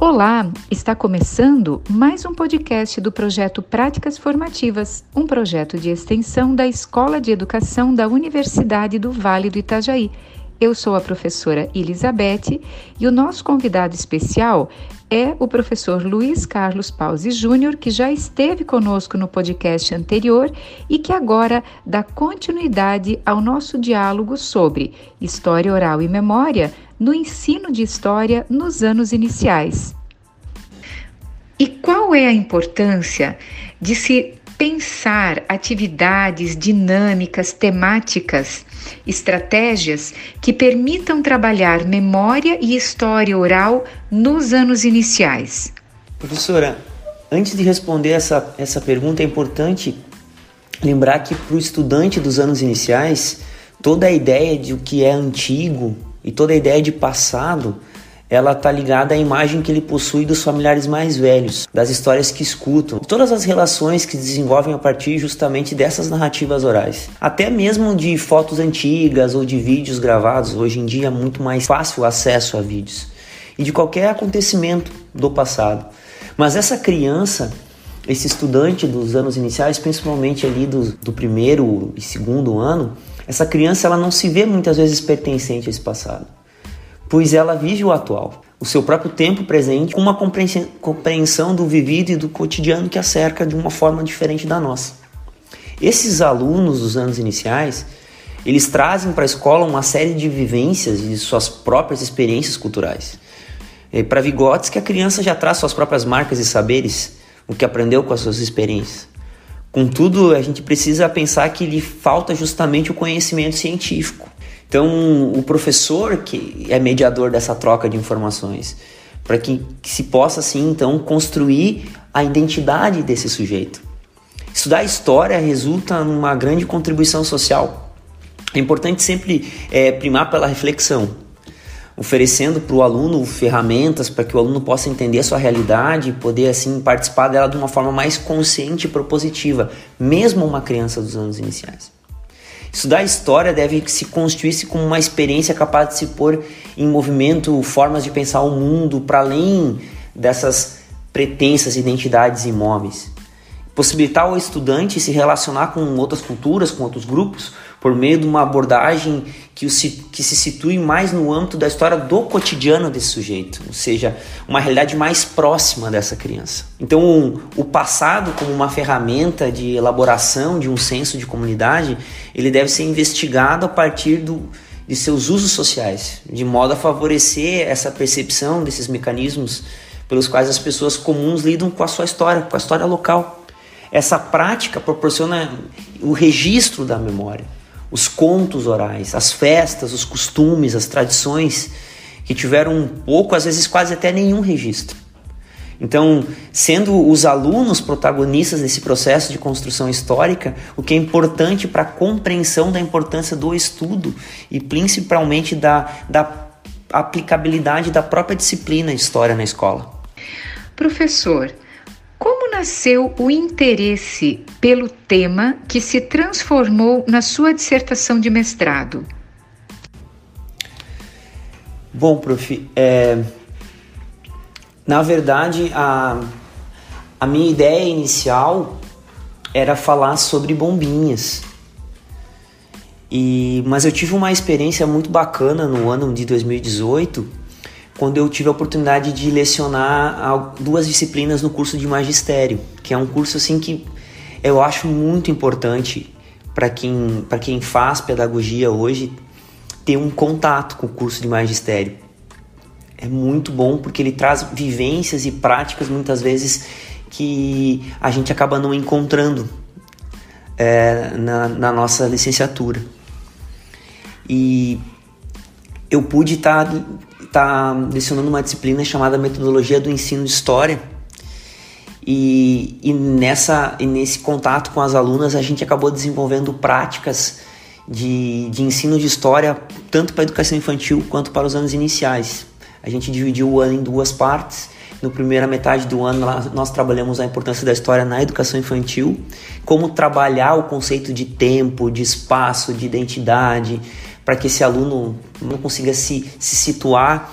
Olá, está começando mais um podcast do projeto Práticas Formativas, um projeto de extensão da Escola de Educação da Universidade do Vale do Itajaí. Eu sou a professora Elizabeth e o nosso convidado especial é o professor Luiz Carlos Pause Júnior, que já esteve conosco no podcast anterior e que agora dá continuidade ao nosso diálogo sobre história oral e memória no ensino de história nos anos iniciais. E qual é a importância de se pensar atividades dinâmicas, temáticas, estratégias que permitam trabalhar memória e história oral nos anos iniciais? Professora, antes de responder essa, essa pergunta, é importante lembrar que para o estudante dos anos iniciais, toda a ideia de o que é antigo, e toda a ideia de passado, ela tá ligada à imagem que ele possui dos familiares mais velhos, das histórias que escutam, todas as relações que desenvolvem a partir justamente dessas narrativas orais. Até mesmo de fotos antigas ou de vídeos gravados, hoje em dia é muito mais fácil o acesso a vídeos. E de qualquer acontecimento do passado. Mas essa criança, esse estudante dos anos iniciais, principalmente ali do, do primeiro e segundo ano, essa criança ela não se vê muitas vezes pertencente a esse passado, pois ela vive o atual, o seu próprio tempo presente, com uma compreensão do vivido e do cotidiano que a cerca de uma forma diferente da nossa. Esses alunos dos anos iniciais, eles trazem para a escola uma série de vivências e suas próprias experiências culturais. Para Vygotsky, a criança já traz suas próprias marcas e saberes, o que aprendeu com as suas experiências. Contudo, a gente precisa pensar que lhe falta justamente o conhecimento científico. Então, o professor que é mediador dessa troca de informações, para que, que se possa assim então construir a identidade desse sujeito. Estudar história resulta numa grande contribuição social. É importante sempre é, primar pela reflexão, oferecendo para o aluno ferramentas para que o aluno possa entender a sua realidade e poder assim participar dela de uma forma mais consciente e propositiva, mesmo uma criança dos anos iniciais. Estudar história deve se constituir-se como uma experiência capaz de se pôr em movimento formas de pensar o mundo para além dessas pretensas identidades imóveis. Possibilitar ao estudante se relacionar com outras culturas, com outros grupos, por meio de uma abordagem que, se, que se situe mais no âmbito da história do cotidiano desse sujeito, ou seja, uma realidade mais próxima dessa criança. Então, o passado como uma ferramenta de elaboração de um senso de comunidade, ele deve ser investigado a partir do, de seus usos sociais, de modo a favorecer essa percepção desses mecanismos pelos quais as pessoas comuns lidam com a sua história, com a história local. Essa prática proporciona o registro da memória, os contos orais, as festas, os costumes, as tradições que tiveram um pouco, às vezes quase até nenhum registro. Então, sendo os alunos protagonistas desse processo de construção histórica, o que é importante para a compreensão da importância do estudo e principalmente da, da aplicabilidade da própria disciplina História na escola. Professor, nasceu o interesse pelo tema que se transformou na sua dissertação de mestrado? Bom, prof, é, na verdade, a, a minha ideia inicial era falar sobre bombinhas. E, mas eu tive uma experiência muito bacana no ano de 2018 quando eu tive a oportunidade de lecionar duas disciplinas no curso de magistério, que é um curso assim que eu acho muito importante para quem, para quem faz pedagogia hoje ter um contato com o curso de magistério. É muito bom porque ele traz vivências e práticas muitas vezes que a gente acaba não encontrando é, na, na nossa licenciatura. E eu pude estar tá está lecionando uma disciplina chamada Metodologia do Ensino de História. E, e, nessa, e nesse contato com as alunas, a gente acabou desenvolvendo práticas de, de ensino de história, tanto para a educação infantil quanto para os anos iniciais. A gente dividiu o ano em duas partes. No primeira metade do ano, nós trabalhamos a importância da história na educação infantil, como trabalhar o conceito de tempo, de espaço, de identidade, para que esse aluno não consiga se, se situar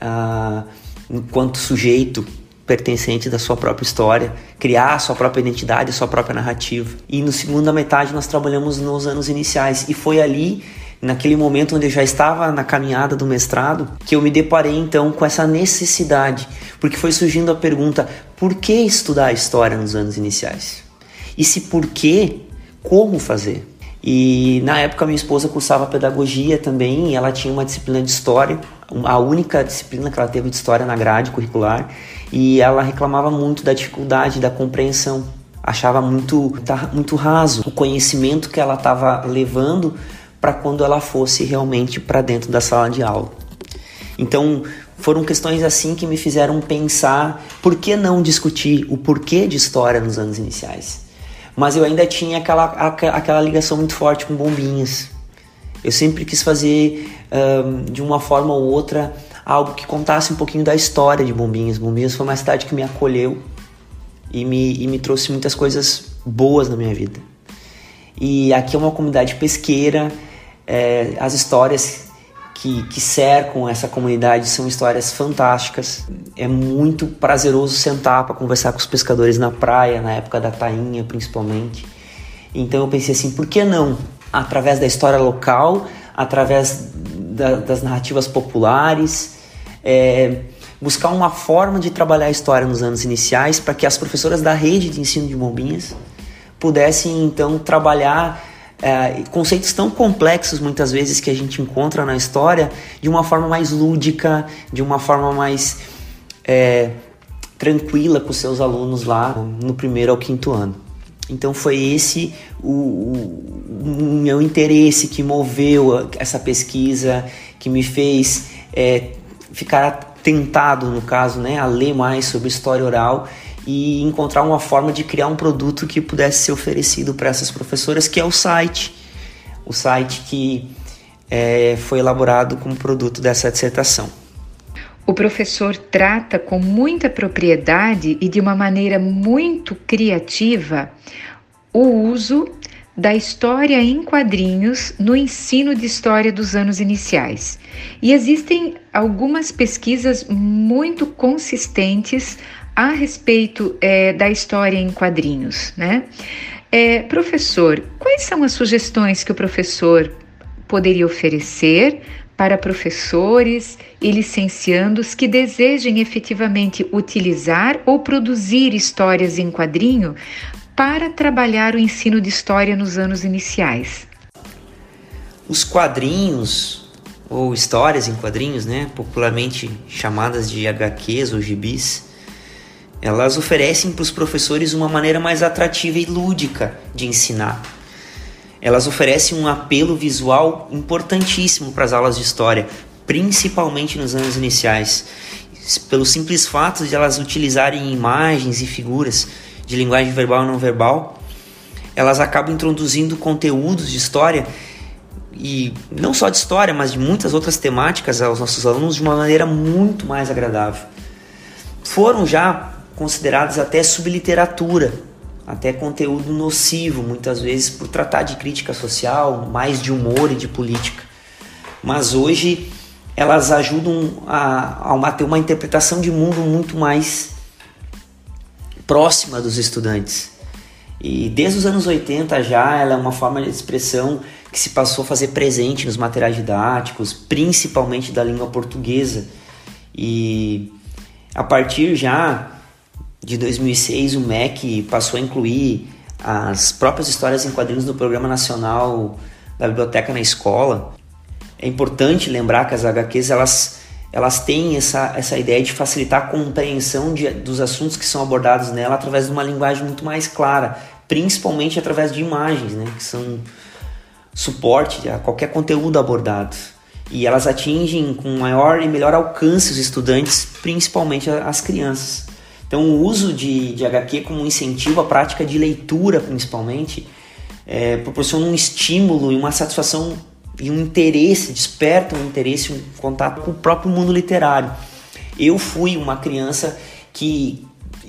uh, enquanto sujeito pertencente da sua própria história, criar a sua própria identidade, a sua própria narrativa. E no segunda metade nós trabalhamos nos anos iniciais e foi ali naquele momento onde eu já estava na caminhada do mestrado, que eu me deparei então com essa necessidade, porque foi surgindo a pergunta: por que estudar história nos anos iniciais? E se por que, como fazer? E na época minha esposa cursava pedagogia também, e ela tinha uma disciplina de história, a única disciplina que ela teve de história na grade curricular, e ela reclamava muito da dificuldade da compreensão. Achava muito, muito raso o conhecimento que ela estava levando para quando ela fosse realmente para dentro da sala de aula. Então, foram questões assim que me fizeram pensar por que não discutir o porquê de história nos anos iniciais. Mas eu ainda tinha aquela, aquela ligação muito forte com bombinhas. Eu sempre quis fazer um, de uma forma ou outra algo que contasse um pouquinho da história de Bombinhas. Bombinhas foi uma cidade que me acolheu e me, e me trouxe muitas coisas boas na minha vida. E aqui é uma comunidade pesqueira, é, as histórias que, que, cercam essa comunidade são histórias fantásticas. É muito prazeroso sentar para conversar com os pescadores na praia, na época da tainha principalmente. Então eu pensei assim, por que não? Através da história local, através da, das narrativas populares, é, buscar uma forma de trabalhar a história nos anos iniciais para que as professoras da rede de ensino de bombinhas pudessem então trabalhar é, conceitos tão complexos muitas vezes que a gente encontra na história de uma forma mais lúdica, de uma forma mais é, tranquila com seus alunos lá no primeiro ao quinto ano. Então foi esse o, o, o meu interesse que moveu essa pesquisa, que me fez é, ficar tentado, no caso, né, a ler mais sobre história oral e encontrar uma forma de criar um produto que pudesse ser oferecido para essas professoras, que é o site. O site que é, foi elaborado como produto dessa dissertação. O professor trata com muita propriedade e de uma maneira muito criativa o uso da história em quadrinhos no ensino de história dos anos iniciais. E existem algumas pesquisas muito consistentes a respeito é, da história em quadrinhos, né? É, professor, quais são as sugestões que o professor poderia oferecer para professores e licenciandos que desejem efetivamente utilizar ou produzir histórias em quadrinho para trabalhar o ensino de história nos anos iniciais? Os quadrinhos, ou histórias em quadrinhos, né, popularmente chamadas de HQs ou gibis, elas oferecem para os professores uma maneira mais atrativa e lúdica de ensinar. Elas oferecem um apelo visual importantíssimo para as aulas de história, principalmente nos anos iniciais, pelo simples fato de elas utilizarem imagens e figuras de linguagem verbal e não verbal, elas acabam introduzindo conteúdos de história e não só de história, mas de muitas outras temáticas aos nossos alunos de uma maneira muito mais agradável. Foram já considerados até subliteratura, até conteúdo nocivo, muitas vezes por tratar de crítica social, mais de humor e de política. Mas hoje elas ajudam a, a ter uma interpretação de mundo muito mais próxima dos estudantes. E desde os anos 80 já ela é uma forma de expressão que se passou a fazer presente nos materiais didáticos, principalmente da língua portuguesa. E a partir já de 2006 o MEC passou a incluir as próprias histórias em quadrinhos no Programa Nacional da Biblioteca na Escola. É importante lembrar que as HQs elas elas têm essa, essa ideia de facilitar a compreensão de, dos assuntos que são abordados nela através de uma linguagem muito mais clara, principalmente através de imagens, né, que são suporte a qualquer conteúdo abordado. E elas atingem com maior e melhor alcance os estudantes, principalmente as crianças. Então, o uso de, de HQ como incentivo à prática de leitura, principalmente, é, proporciona um estímulo e uma satisfação e um interesse, desperta um interesse, um contato com o próprio mundo literário. Eu fui uma criança que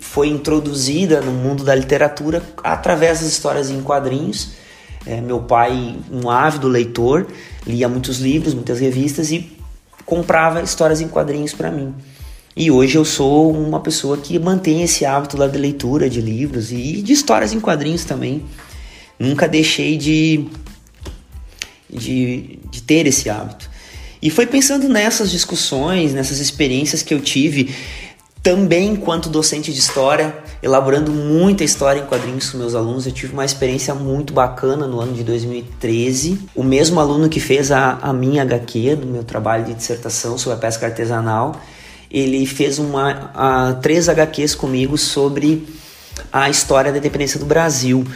foi introduzida no mundo da literatura através das histórias em quadrinhos. É, meu pai, um ávido leitor, lia muitos livros, muitas revistas e comprava histórias em quadrinhos para mim. E hoje eu sou uma pessoa que mantém esse hábito de leitura de livros e de histórias em quadrinhos também. Nunca deixei de, de, de ter esse hábito. E foi pensando nessas discussões, nessas experiências que eu tive, também enquanto docente de história, elaborando muita história em quadrinhos com meus alunos. Eu tive uma experiência muito bacana no ano de 2013. O mesmo aluno que fez a, a minha HQ, do meu trabalho de dissertação sobre a pesca artesanal, ele fez uma, a, três HQs comigo sobre a história da independência do Brasil.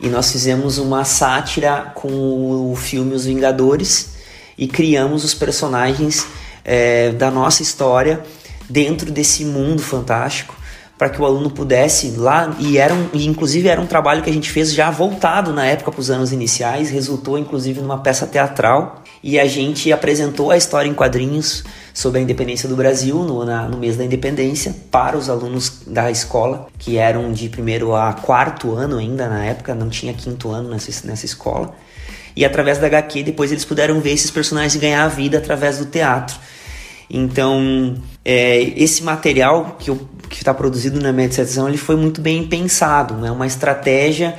E nós fizemos uma sátira com o filme Os Vingadores e criamos os personagens é, da nossa história dentro desse mundo fantástico para que o aluno pudesse lá e era um, e inclusive era um trabalho que a gente fez já voltado na época para os anos iniciais resultou inclusive numa peça teatral. E a gente apresentou a história em quadrinhos sobre a independência do Brasil no, na, no mês da independência para os alunos da escola que eram de primeiro a quarto ano ainda na época não tinha quinto ano nessa, nessa escola e através da HQ depois eles puderam ver esses personagens ganhar a vida através do teatro então, é, esse material que está produzido na minha dissertação ele foi muito bem pensado, é né? uma estratégia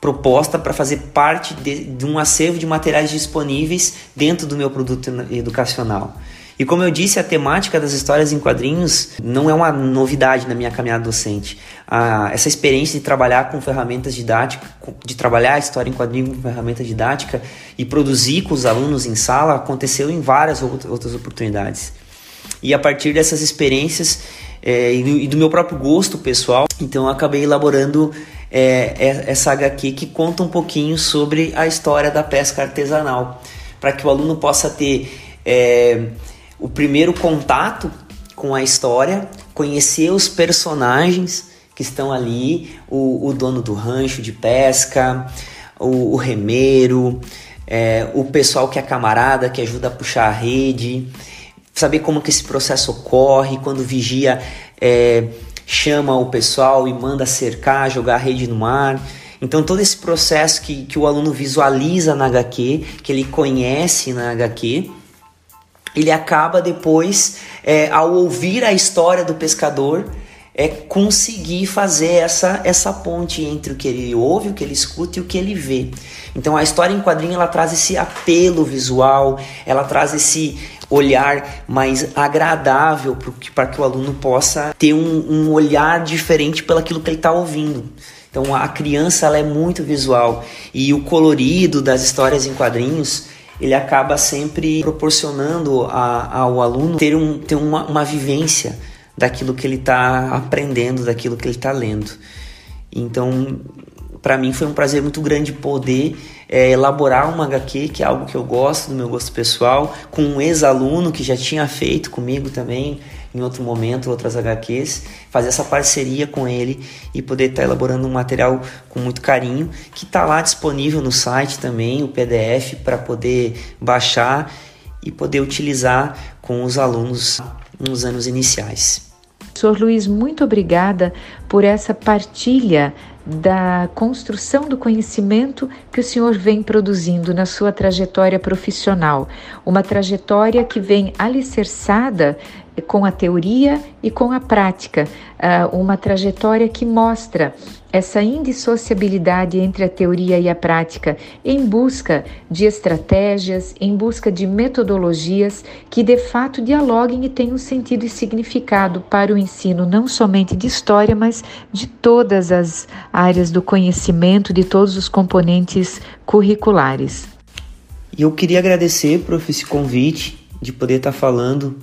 proposta para fazer parte de, de, um acervo de materiais disponíveis dentro do meu produto educacional. E como eu disse, a temática das histórias em quadrinhos não é uma novidade na minha caminhada docente. Ah, essa experiência de trabalhar com ferramentas didáticas, de trabalhar a história em quadrinhos com ferramenta didática e produzir com os alunos em sala aconteceu em várias outras oportunidades. E a partir dessas experiências é, e, do, e, do, meu próprio gosto pessoal, então eu acabei elaborando é, é essa HQ que conta um pouquinho sobre a história da pesca artesanal, para que o aluno possa ter é, o primeiro contato com a história, conhecer os personagens que estão ali, o, o dono do rancho de pesca, o, o remeiro, é, o pessoal que é camarada, que ajuda a puxar a rede, saber como que esse processo ocorre, quando vigia é, chama o pessoal e manda cercar, jogar a rede no mar. Então todo esse processo que, que o aluno visualiza na HQ, que ele conhece na HQ, ele acaba depois, é, ao ouvir a história do pescador, é conseguir fazer essa, essa ponte entre o que ele ouve, o que ele escuta e o que ele vê. Então a história em quadrinho ela traz esse apelo visual, ela traz esse olhar mais agradável para que o aluno possa ter um, um olhar diferente pelaquilo que ele está ouvindo. Então a criança ela é muito visual e o colorido das histórias em quadrinhos ele acaba sempre proporcionando a, ao aluno ter, um, ter uma, uma vivência daquilo que ele está aprendendo, daquilo que ele está lendo. Então, para mim foi um prazer muito grande poder é, elaborar uma HQ, que é algo que eu gosto, do meu gosto pessoal, com um ex-aluno que já tinha feito comigo também, em outro momento, outras HQs, fazer essa parceria com ele e poder estar tá elaborando um material com muito carinho, que está lá disponível no site também, o PDF, para poder baixar e poder utilizar com os alunos nos anos iniciais. Senhor Luiz, muito obrigada por essa partilha da construção do conhecimento que o senhor vem produzindo na sua trajetória profissional. Uma trajetória que vem alicerçada com a teoria e com a prática, ah, uma trajetória que mostra essa indissociabilidade entre a teoria e a prática, em busca de estratégias, em busca de metodologias que de fato dialoguem e tenham sentido e significado para o ensino, não somente de história, mas de todas as áreas do conhecimento, de todos os componentes curriculares. E eu queria agradecer, prof, esse convite de poder estar falando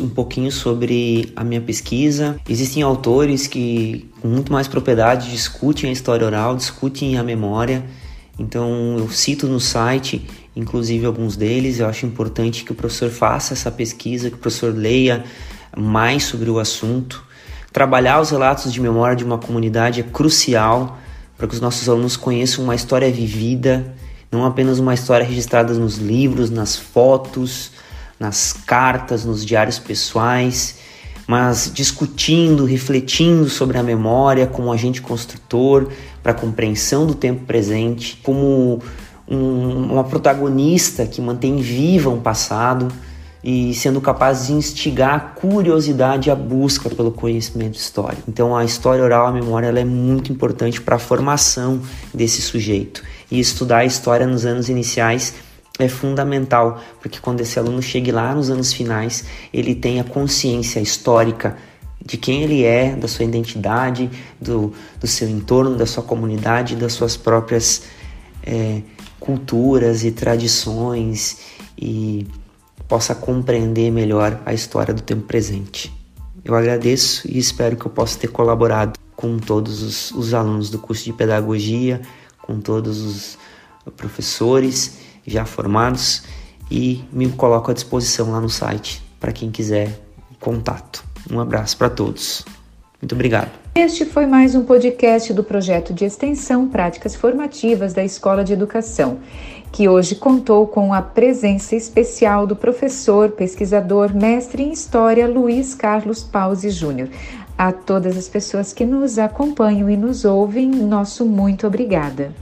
um pouquinho sobre a minha pesquisa. Existem autores que, com muito mais propriedade, discutem a história oral, discutem a memória. Então, eu cito no site, inclusive alguns deles. Eu acho importante que o professor faça essa pesquisa, que o professor leia mais sobre o assunto. Trabalhar os relatos de memória de uma comunidade é crucial para que os nossos alunos conheçam uma história vivida, não apenas uma história registrada nos livros, nas fotos nas cartas, nos diários pessoais, mas discutindo, refletindo sobre a memória como agente construtor para a compreensão do tempo presente, como um, uma protagonista que mantém viva um passado, e sendo capaz de instigar a curiosidade e a busca pelo conhecimento histórico. Então a história oral, a memória, ela é muito importante para a formação desse sujeito. E estudar a história nos anos iniciais é fundamental, porque quando esse aluno chegue lá nos anos finais, ele tenha consciência histórica de quem ele é, da sua identidade, do, do seu entorno, da sua comunidade, das suas próprias é, culturas e tradições e possa compreender melhor a história do tempo presente. Eu agradeço e espero que eu possa ter colaborado com todos os, os alunos do curso de pedagogia, com todos os professores já formados e me coloco à disposição lá no site para quem quiser contato. Um abraço para todos. Muito obrigado. Este foi mais um podcast do projeto de extensão Práticas Formativas da Escola de Educação, que hoje contou com a presença especial do professor, pesquisador, mestre em História Luiz Carlos Pause Júnior. A todas as pessoas que nos acompanham e nos ouvem, nosso muito obrigada.